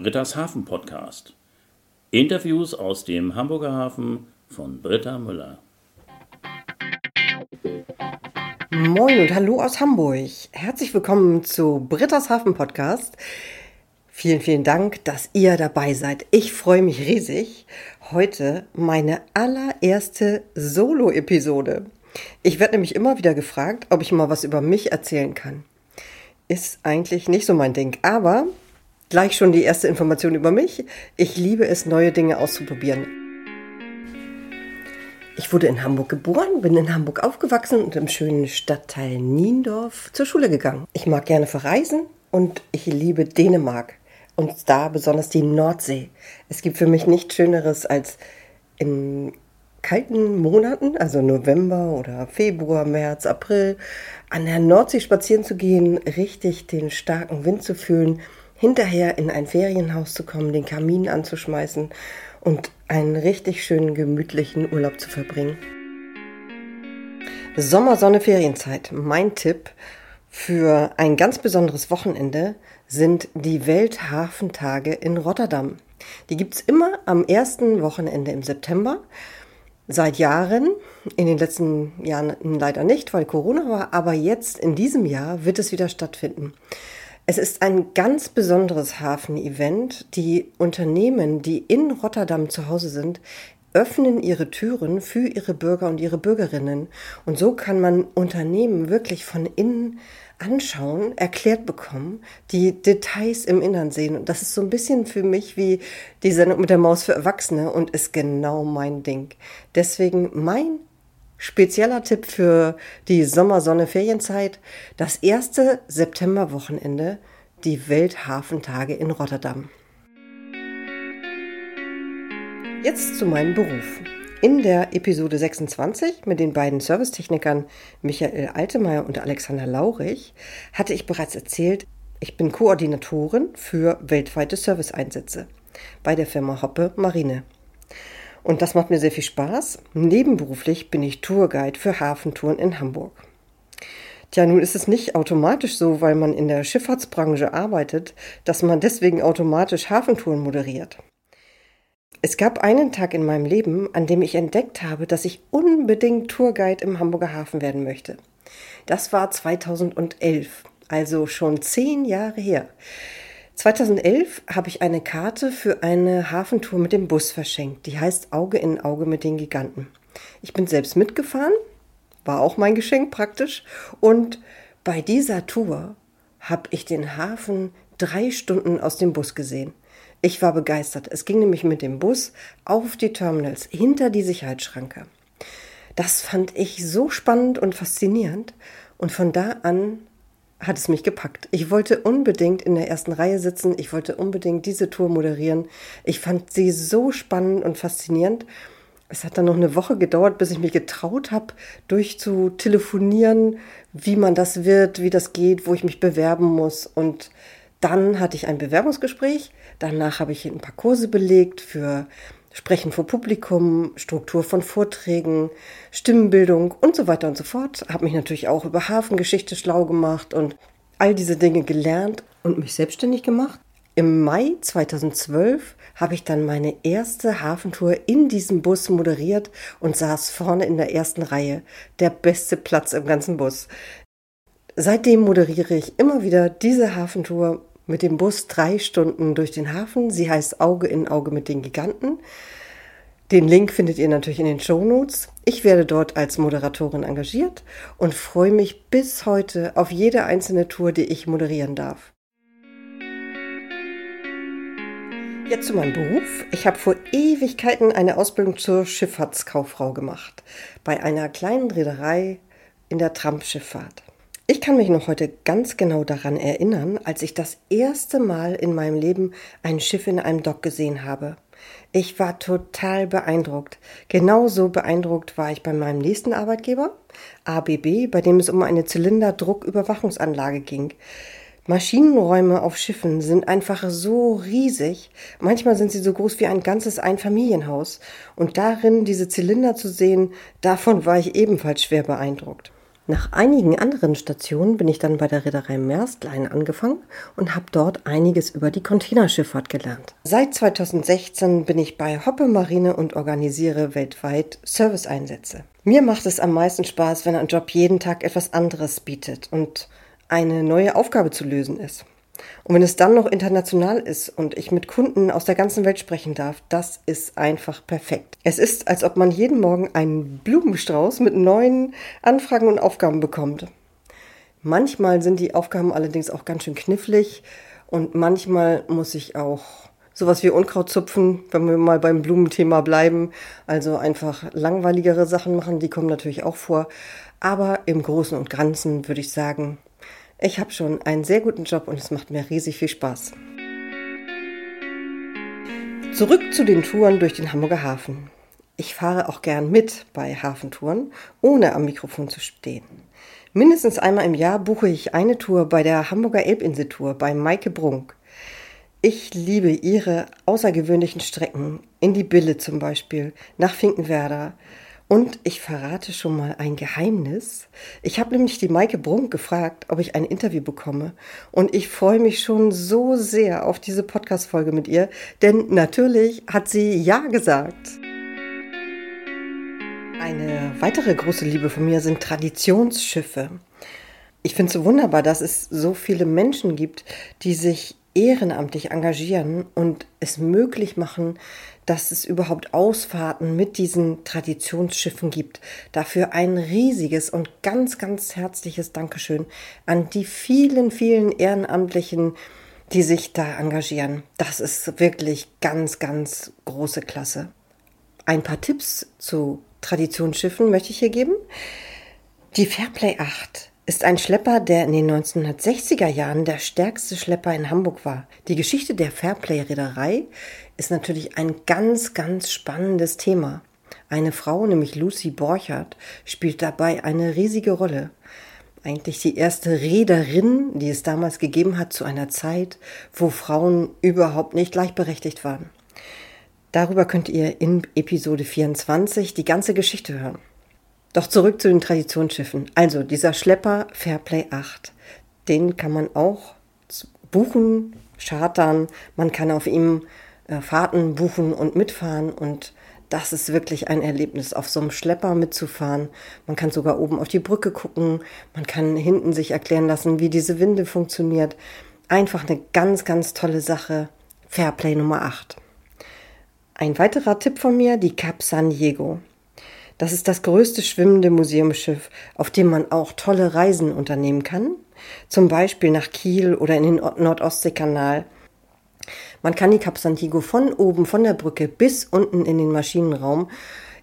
Britta's Hafen Podcast. Interviews aus dem Hamburger Hafen von Britta Müller. Moin und hallo aus Hamburg. Herzlich willkommen zu Britta's Hafen Podcast. Vielen, vielen Dank, dass ihr dabei seid. Ich freue mich riesig. Heute meine allererste Solo-Episode. Ich werde nämlich immer wieder gefragt, ob ich mal was über mich erzählen kann. Ist eigentlich nicht so mein Ding, aber gleich schon die erste Information über mich. Ich liebe es, neue Dinge auszuprobieren. Ich wurde in Hamburg geboren, bin in Hamburg aufgewachsen und im schönen Stadtteil Niendorf zur Schule gegangen. Ich mag gerne verreisen und ich liebe Dänemark und da besonders die Nordsee. Es gibt für mich nichts Schöneres als in kalten Monaten, also November oder Februar, März, April, an der Nordsee spazieren zu gehen, richtig den starken Wind zu fühlen, hinterher in ein Ferienhaus zu kommen, den Kamin anzuschmeißen und einen richtig schönen, gemütlichen Urlaub zu verbringen. Sommersonne Ferienzeit. Mein Tipp für ein ganz besonderes Wochenende sind die Welthafentage in Rotterdam. Die gibt es immer am ersten Wochenende im September seit Jahren, in den letzten Jahren leider nicht, weil Corona war, aber jetzt in diesem Jahr wird es wieder stattfinden. Es ist ein ganz besonderes Hafenevent. Die Unternehmen, die in Rotterdam zu Hause sind, öffnen ihre Türen für ihre Bürger und ihre Bürgerinnen. Und so kann man Unternehmen wirklich von innen anschauen, erklärt bekommen, die Details im Innern sehen. Und das ist so ein bisschen für mich wie die Sendung mit der Maus für Erwachsene und ist genau mein Ding. Deswegen mein spezieller Tipp für die Sommersonne-Ferienzeit, das erste Septemberwochenende, die Welthafentage in Rotterdam. Jetzt zu meinem Beruf. In der Episode 26 mit den beiden Servicetechnikern Michael Altemeyer und Alexander Laurich hatte ich bereits erzählt, ich bin Koordinatorin für weltweite Serviceeinsätze bei der Firma Hoppe Marine. Und das macht mir sehr viel Spaß. Nebenberuflich bin ich Tourguide für Hafentouren in Hamburg. Tja, nun ist es nicht automatisch so, weil man in der Schifffahrtsbranche arbeitet, dass man deswegen automatisch Hafentouren moderiert. Es gab einen Tag in meinem Leben, an dem ich entdeckt habe, dass ich unbedingt Tourguide im Hamburger Hafen werden möchte. Das war 2011, also schon zehn Jahre her. 2011 habe ich eine Karte für eine Hafentour mit dem Bus verschenkt. Die heißt Auge in Auge mit den Giganten. Ich bin selbst mitgefahren, war auch mein Geschenk praktisch. Und bei dieser Tour habe ich den Hafen drei Stunden aus dem Bus gesehen. Ich war begeistert. Es ging nämlich mit dem Bus auf die Terminals hinter die Sicherheitsschranke. Das fand ich so spannend und faszinierend und von da an hat es mich gepackt. Ich wollte unbedingt in der ersten Reihe sitzen, ich wollte unbedingt diese Tour moderieren. Ich fand sie so spannend und faszinierend. Es hat dann noch eine Woche gedauert, bis ich mich getraut habe, durchzutelefonieren, wie man das wird, wie das geht, wo ich mich bewerben muss. Und dann hatte ich ein Bewerbungsgespräch Danach habe ich ein paar Kurse belegt für Sprechen vor Publikum, Struktur von Vorträgen, Stimmenbildung und so weiter und so fort. Habe mich natürlich auch über Hafengeschichte schlau gemacht und all diese Dinge gelernt und mich selbstständig gemacht. Im Mai 2012 habe ich dann meine erste Hafentour in diesem Bus moderiert und saß vorne in der ersten Reihe. Der beste Platz im ganzen Bus. Seitdem moderiere ich immer wieder diese Hafentour mit dem Bus drei Stunden durch den Hafen. Sie heißt Auge in Auge mit den Giganten. Den Link findet ihr natürlich in den Show Notes. Ich werde dort als Moderatorin engagiert und freue mich bis heute auf jede einzelne Tour, die ich moderieren darf. Jetzt zu meinem Beruf. Ich habe vor Ewigkeiten eine Ausbildung zur Schifffahrtskauffrau gemacht. Bei einer kleinen Reederei in der Trampschifffahrt. Ich kann mich noch heute ganz genau daran erinnern, als ich das erste Mal in meinem Leben ein Schiff in einem Dock gesehen habe. Ich war total beeindruckt. Genauso beeindruckt war ich bei meinem nächsten Arbeitgeber, ABB, bei dem es um eine Zylinderdrucküberwachungsanlage ging. Maschinenräume auf Schiffen sind einfach so riesig. Manchmal sind sie so groß wie ein ganzes Einfamilienhaus. Und darin diese Zylinder zu sehen, davon war ich ebenfalls schwer beeindruckt. Nach einigen anderen Stationen bin ich dann bei der Reederei Maerskline angefangen und habe dort einiges über die Containerschifffahrt gelernt. Seit 2016 bin ich bei Hoppe Marine und organisiere weltweit Serviceeinsätze. Mir macht es am meisten Spaß, wenn ein Job jeden Tag etwas anderes bietet und eine neue Aufgabe zu lösen ist. Und wenn es dann noch international ist und ich mit Kunden aus der ganzen Welt sprechen darf, das ist einfach perfekt. Es ist, als ob man jeden Morgen einen Blumenstrauß mit neuen Anfragen und Aufgaben bekommt. Manchmal sind die Aufgaben allerdings auch ganz schön knifflig und manchmal muss ich auch sowas wie Unkraut zupfen, wenn wir mal beim Blumenthema bleiben. Also einfach langweiligere Sachen machen, die kommen natürlich auch vor. Aber im Großen und Ganzen würde ich sagen, ich habe schon einen sehr guten Job und es macht mir riesig viel Spaß. Zurück zu den Touren durch den Hamburger Hafen. Ich fahre auch gern mit bei Hafentouren, ohne am Mikrofon zu stehen. Mindestens einmal im Jahr buche ich eine Tour bei der Hamburger Elbinseltour bei Maike Brunk. Ich liebe ihre außergewöhnlichen Strecken, in die Bille zum Beispiel, nach Finkenwerder, und ich verrate schon mal ein Geheimnis. Ich habe nämlich die Maike Brunk gefragt, ob ich ein Interview bekomme. Und ich freue mich schon so sehr auf diese Podcast-Folge mit ihr, denn natürlich hat sie Ja gesagt. Eine weitere große Liebe von mir sind Traditionsschiffe. Ich finde es so wunderbar, dass es so viele Menschen gibt, die sich ehrenamtlich engagieren und es möglich machen, dass es überhaupt Ausfahrten mit diesen Traditionsschiffen gibt. Dafür ein riesiges und ganz, ganz herzliches Dankeschön an die vielen, vielen Ehrenamtlichen, die sich da engagieren. Das ist wirklich ganz, ganz große Klasse. Ein paar Tipps zu Traditionsschiffen möchte ich hier geben. Die Fairplay 8 ist ein Schlepper, der in den 1960er Jahren der stärkste Schlepper in Hamburg war. Die Geschichte der Fairplay-Reederei ist natürlich ein ganz, ganz spannendes Thema. Eine Frau, nämlich Lucy Borchardt, spielt dabei eine riesige Rolle. Eigentlich die erste Reederin, die es damals gegeben hat zu einer Zeit, wo Frauen überhaupt nicht gleichberechtigt waren. Darüber könnt ihr in Episode 24 die ganze Geschichte hören. Doch zurück zu den Traditionsschiffen. Also dieser Schlepper Fairplay 8, den kann man auch buchen, chartern, man kann auf ihm äh, Fahrten buchen und mitfahren und das ist wirklich ein Erlebnis, auf so einem Schlepper mitzufahren. Man kann sogar oben auf die Brücke gucken, man kann hinten sich erklären lassen, wie diese Winde funktioniert. Einfach eine ganz, ganz tolle Sache. Fairplay Nummer 8. Ein weiterer Tipp von mir, die Cap San Diego. Das ist das größte schwimmende Museumsschiff, auf dem man auch tolle Reisen unternehmen kann. Zum Beispiel nach Kiel oder in den Nordostseekanal. Man kann die Cap Santiago von oben, von der Brücke bis unten in den Maschinenraum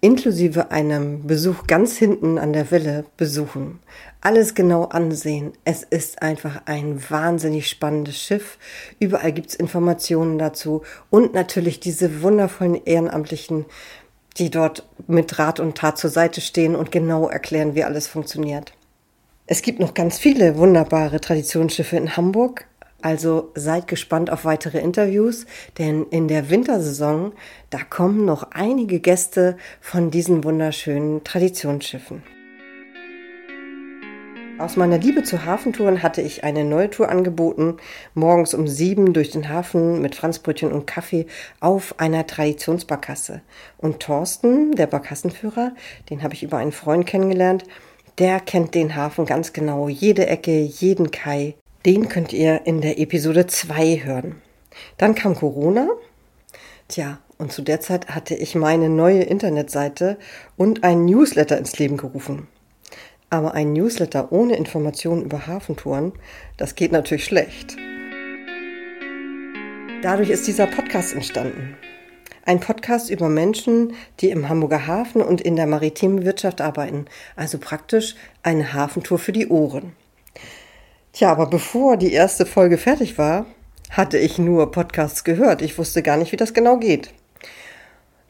inklusive einem Besuch ganz hinten an der Welle besuchen. Alles genau ansehen. Es ist einfach ein wahnsinnig spannendes Schiff. Überall gibt's Informationen dazu und natürlich diese wundervollen Ehrenamtlichen die dort mit Rat und Tat zur Seite stehen und genau erklären, wie alles funktioniert. Es gibt noch ganz viele wunderbare Traditionsschiffe in Hamburg, also seid gespannt auf weitere Interviews, denn in der Wintersaison, da kommen noch einige Gäste von diesen wunderschönen Traditionsschiffen. Aus meiner Liebe zu Hafentouren hatte ich eine neue Tour angeboten, morgens um sieben durch den Hafen mit Franzbrötchen und Kaffee auf einer Traditionsbarkasse. Und Thorsten, der Barkassenführer, den habe ich über einen Freund kennengelernt, der kennt den Hafen ganz genau, jede Ecke, jeden Kai. Den könnt ihr in der Episode 2 hören. Dann kam Corona. Tja, und zu der Zeit hatte ich meine neue Internetseite und ein Newsletter ins Leben gerufen. Aber ein Newsletter ohne Informationen über Hafentouren, das geht natürlich schlecht. Dadurch ist dieser Podcast entstanden. Ein Podcast über Menschen, die im Hamburger Hafen und in der maritimen Wirtschaft arbeiten. Also praktisch eine Hafentour für die Ohren. Tja, aber bevor die erste Folge fertig war, hatte ich nur Podcasts gehört. Ich wusste gar nicht, wie das genau geht.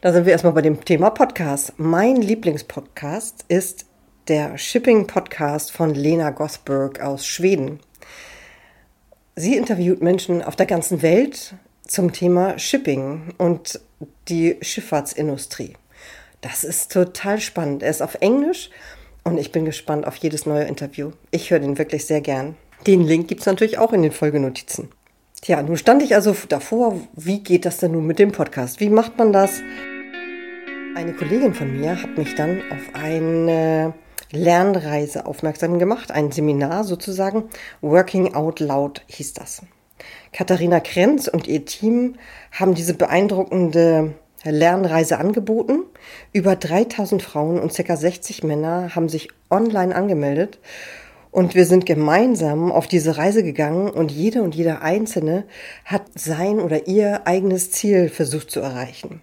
Da sind wir erstmal bei dem Thema Podcast. Mein Lieblingspodcast ist der Shipping-Podcast von Lena Gosberg aus Schweden. Sie interviewt Menschen auf der ganzen Welt zum Thema Shipping und die Schifffahrtsindustrie. Das ist total spannend. Er ist auf Englisch, und ich bin gespannt auf jedes neue Interview. Ich höre den wirklich sehr gern. Den Link gibt es natürlich auch in den Folgenotizen. Tja, nun stand ich also davor, wie geht das denn nun mit dem Podcast? Wie macht man das? Eine Kollegin von mir hat mich dann auf eine Lernreise aufmerksam gemacht, ein Seminar sozusagen. Working Out Loud hieß das. Katharina Krenz und ihr Team haben diese beeindruckende Lernreise angeboten. Über 3000 Frauen und ca. 60 Männer haben sich online angemeldet und wir sind gemeinsam auf diese Reise gegangen und jede und jeder Einzelne hat sein oder ihr eigenes Ziel versucht zu erreichen.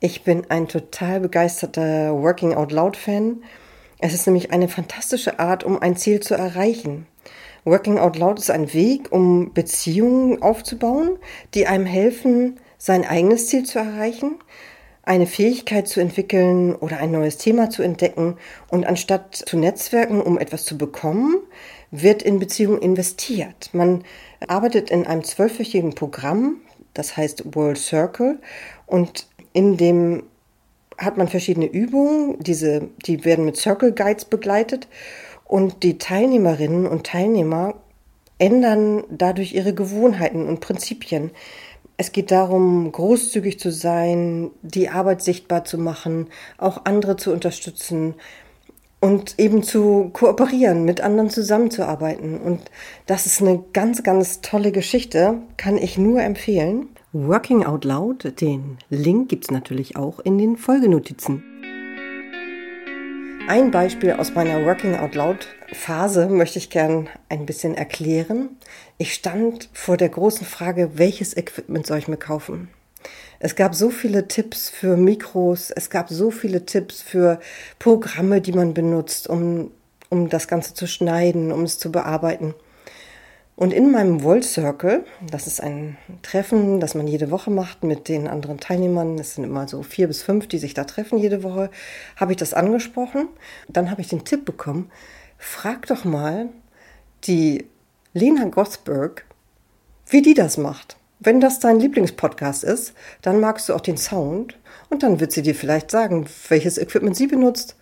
Ich bin ein total begeisterter Working Out Loud Fan. Es ist nämlich eine fantastische Art, um ein Ziel zu erreichen. Working Out Loud ist ein Weg, um Beziehungen aufzubauen, die einem helfen, sein eigenes Ziel zu erreichen, eine Fähigkeit zu entwickeln oder ein neues Thema zu entdecken. Und anstatt zu netzwerken, um etwas zu bekommen, wird in Beziehungen investiert. Man arbeitet in einem zwölfwöchigen Programm, das heißt World Circle, und in dem hat man verschiedene Übungen, diese, die werden mit Circle Guides begleitet und die Teilnehmerinnen und Teilnehmer ändern dadurch ihre Gewohnheiten und Prinzipien. Es geht darum, großzügig zu sein, die Arbeit sichtbar zu machen, auch andere zu unterstützen und eben zu kooperieren, mit anderen zusammenzuarbeiten. Und das ist eine ganz, ganz tolle Geschichte, kann ich nur empfehlen. Working Out Loud, den Link gibt es natürlich auch in den Folgenotizen. Ein Beispiel aus meiner Working Out Loud Phase möchte ich gern ein bisschen erklären. Ich stand vor der großen Frage, welches Equipment soll ich mir kaufen? Es gab so viele Tipps für Mikros, es gab so viele Tipps für Programme, die man benutzt, um, um das Ganze zu schneiden, um es zu bearbeiten. Und in meinem Volt Circle, das ist ein Treffen, das man jede Woche macht mit den anderen Teilnehmern, es sind immer so vier bis fünf, die sich da treffen jede Woche, habe ich das angesprochen. Dann habe ich den Tipp bekommen, frag doch mal die Lena Gothberg, wie die das macht. Wenn das dein Lieblingspodcast ist, dann magst du auch den Sound und dann wird sie dir vielleicht sagen, welches Equipment sie benutzt.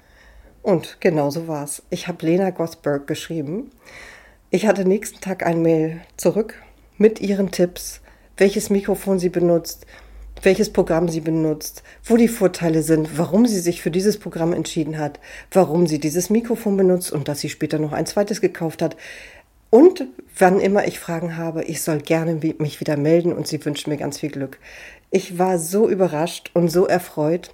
Und genau so war's. Ich habe Lena Gothberg geschrieben ich hatte nächsten Tag ein Mail zurück mit ihren Tipps, welches Mikrofon sie benutzt, welches Programm sie benutzt, wo die Vorteile sind, warum sie sich für dieses Programm entschieden hat, warum sie dieses Mikrofon benutzt und dass sie später noch ein zweites gekauft hat. Und wann immer ich Fragen habe, ich soll gerne mich wieder melden und sie wünscht mir ganz viel Glück. Ich war so überrascht und so erfreut.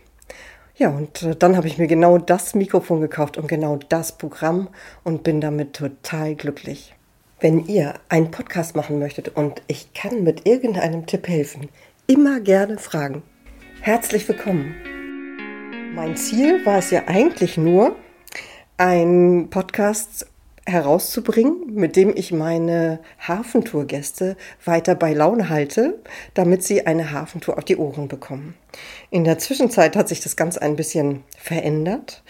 Ja, und äh, dann habe ich mir genau das Mikrofon gekauft und genau das Programm und bin damit total glücklich. Wenn ihr einen Podcast machen möchtet und ich kann mit irgendeinem Tipp helfen, immer gerne fragen. Herzlich willkommen. Mein Ziel war es ja eigentlich nur, einen Podcast herauszubringen, mit dem ich meine Hafentourgäste weiter bei Laune halte, damit sie eine Hafentour auf die Ohren bekommen. In der Zwischenzeit hat sich das Ganze ein bisschen verändert.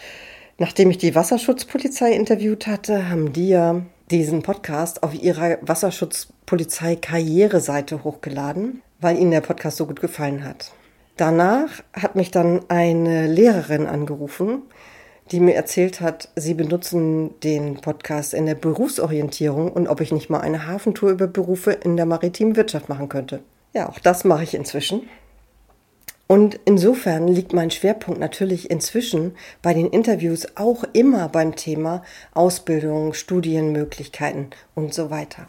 Nachdem ich die Wasserschutzpolizei interviewt hatte, haben die ja diesen Podcast auf ihrer Wasserschutzpolizei Karriereseite hochgeladen, weil ihnen der Podcast so gut gefallen hat. Danach hat mich dann eine Lehrerin angerufen, die mir erzählt hat, sie benutzen den Podcast in der Berufsorientierung und ob ich nicht mal eine Hafentour über Berufe in der maritimen Wirtschaft machen könnte. Ja, auch das mache ich inzwischen. Und insofern liegt mein Schwerpunkt natürlich inzwischen bei den Interviews auch immer beim Thema Ausbildung, Studienmöglichkeiten und so weiter.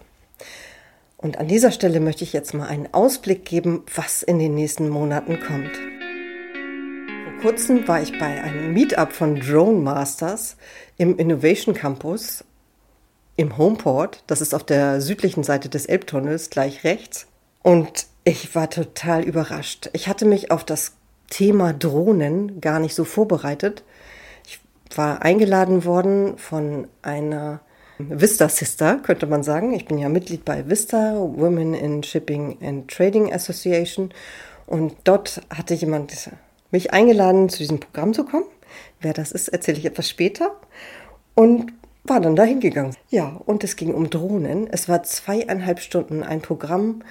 Und an dieser Stelle möchte ich jetzt mal einen Ausblick geben, was in den nächsten Monaten kommt kurzem war ich bei einem Meetup von Drone Masters im Innovation Campus im Homeport. Das ist auf der südlichen Seite des Elbtunnels, gleich rechts. Und ich war total überrascht. Ich hatte mich auf das Thema Drohnen gar nicht so vorbereitet. Ich war eingeladen worden von einer Vista Sister, könnte man sagen. Ich bin ja Mitglied bei Vista, Women in Shipping and Trading Association. Und dort hatte jemand mich eingeladen, zu diesem Programm zu kommen. Wer das ist, erzähle ich etwas später. Und war dann dahin gegangen. Ja, und es ging um Drohnen. Es war zweieinhalb Stunden ein Programm.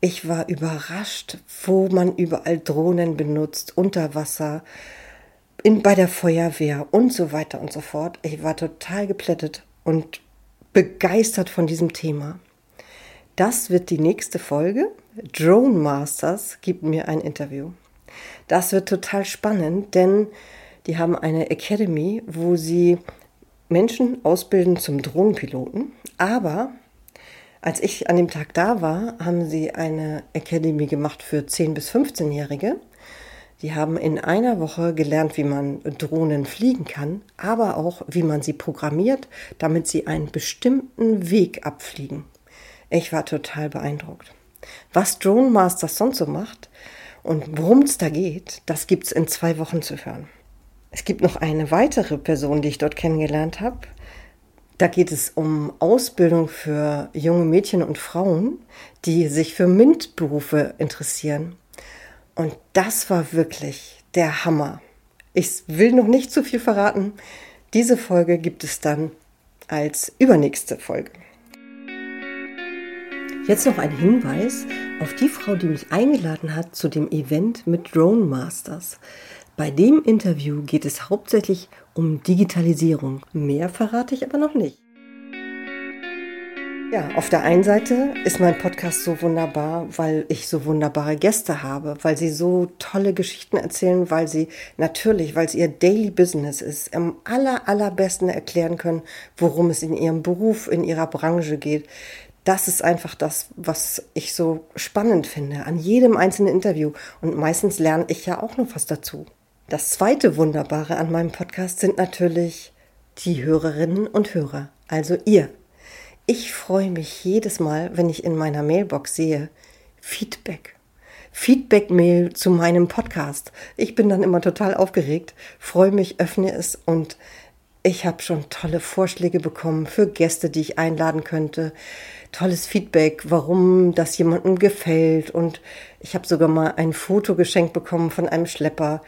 Ich war überrascht, wo man überall Drohnen benutzt, unter Wasser, in, bei der Feuerwehr und so weiter und so fort. Ich war total geplättet und begeistert von diesem Thema. Das wird die nächste Folge. Drone Masters gibt mir ein Interview. Das wird total spannend, denn die haben eine Academy, wo sie Menschen ausbilden zum Drohnenpiloten. Aber als ich an dem Tag da war, haben sie eine Academy gemacht für 10- bis 15-Jährige. Die haben in einer Woche gelernt, wie man Drohnen fliegen kann, aber auch, wie man sie programmiert, damit sie einen bestimmten Weg abfliegen. Ich war total beeindruckt. Was Drone Masters sonst so macht und worum es da geht, das gibt's in zwei Wochen zu hören. Es gibt noch eine weitere Person, die ich dort kennengelernt habe. Da geht es um Ausbildung für junge Mädchen und Frauen, die sich für MINT-Berufe interessieren. Und das war wirklich der Hammer. Ich will noch nicht zu viel verraten. Diese Folge gibt es dann als übernächste Folge. Jetzt noch ein Hinweis auf die Frau, die mich eingeladen hat zu dem Event mit Drone Masters. Bei dem Interview geht es hauptsächlich um Digitalisierung. Mehr verrate ich aber noch nicht. Ja, auf der einen Seite ist mein Podcast so wunderbar, weil ich so wunderbare Gäste habe, weil sie so tolle Geschichten erzählen, weil sie natürlich, weil es ihr Daily Business ist, am aller, allerbesten erklären können, worum es in ihrem Beruf, in ihrer Branche geht das ist einfach das, was ich so spannend finde an jedem einzelnen Interview. Und meistens lerne ich ja auch noch was dazu. Das zweite Wunderbare an meinem Podcast sind natürlich die Hörerinnen und Hörer, also ihr. Ich freue mich jedes Mal, wenn ich in meiner Mailbox sehe Feedback. Feedback-Mail zu meinem Podcast. Ich bin dann immer total aufgeregt, freue mich, öffne es und ich habe schon tolle Vorschläge bekommen für Gäste, die ich einladen könnte. Tolles Feedback, warum das jemandem gefällt. Und ich habe sogar mal ein Foto geschenkt bekommen von einem Schlepper.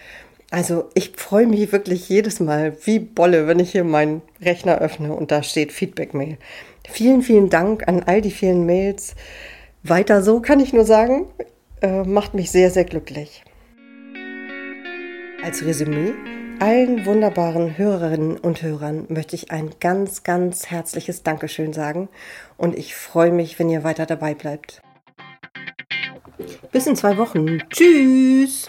Also ich freue mich wirklich jedes Mal wie Bolle, wenn ich hier meinen Rechner öffne und da steht Feedback-Mail. Vielen, vielen Dank an all die vielen Mails. Weiter so kann ich nur sagen. Äh, macht mich sehr, sehr glücklich. Als Resümee allen wunderbaren Hörerinnen und Hörern möchte ich ein ganz, ganz herzliches Dankeschön sagen und ich freue mich, wenn ihr weiter dabei bleibt. Bis in zwei Wochen. Tschüss!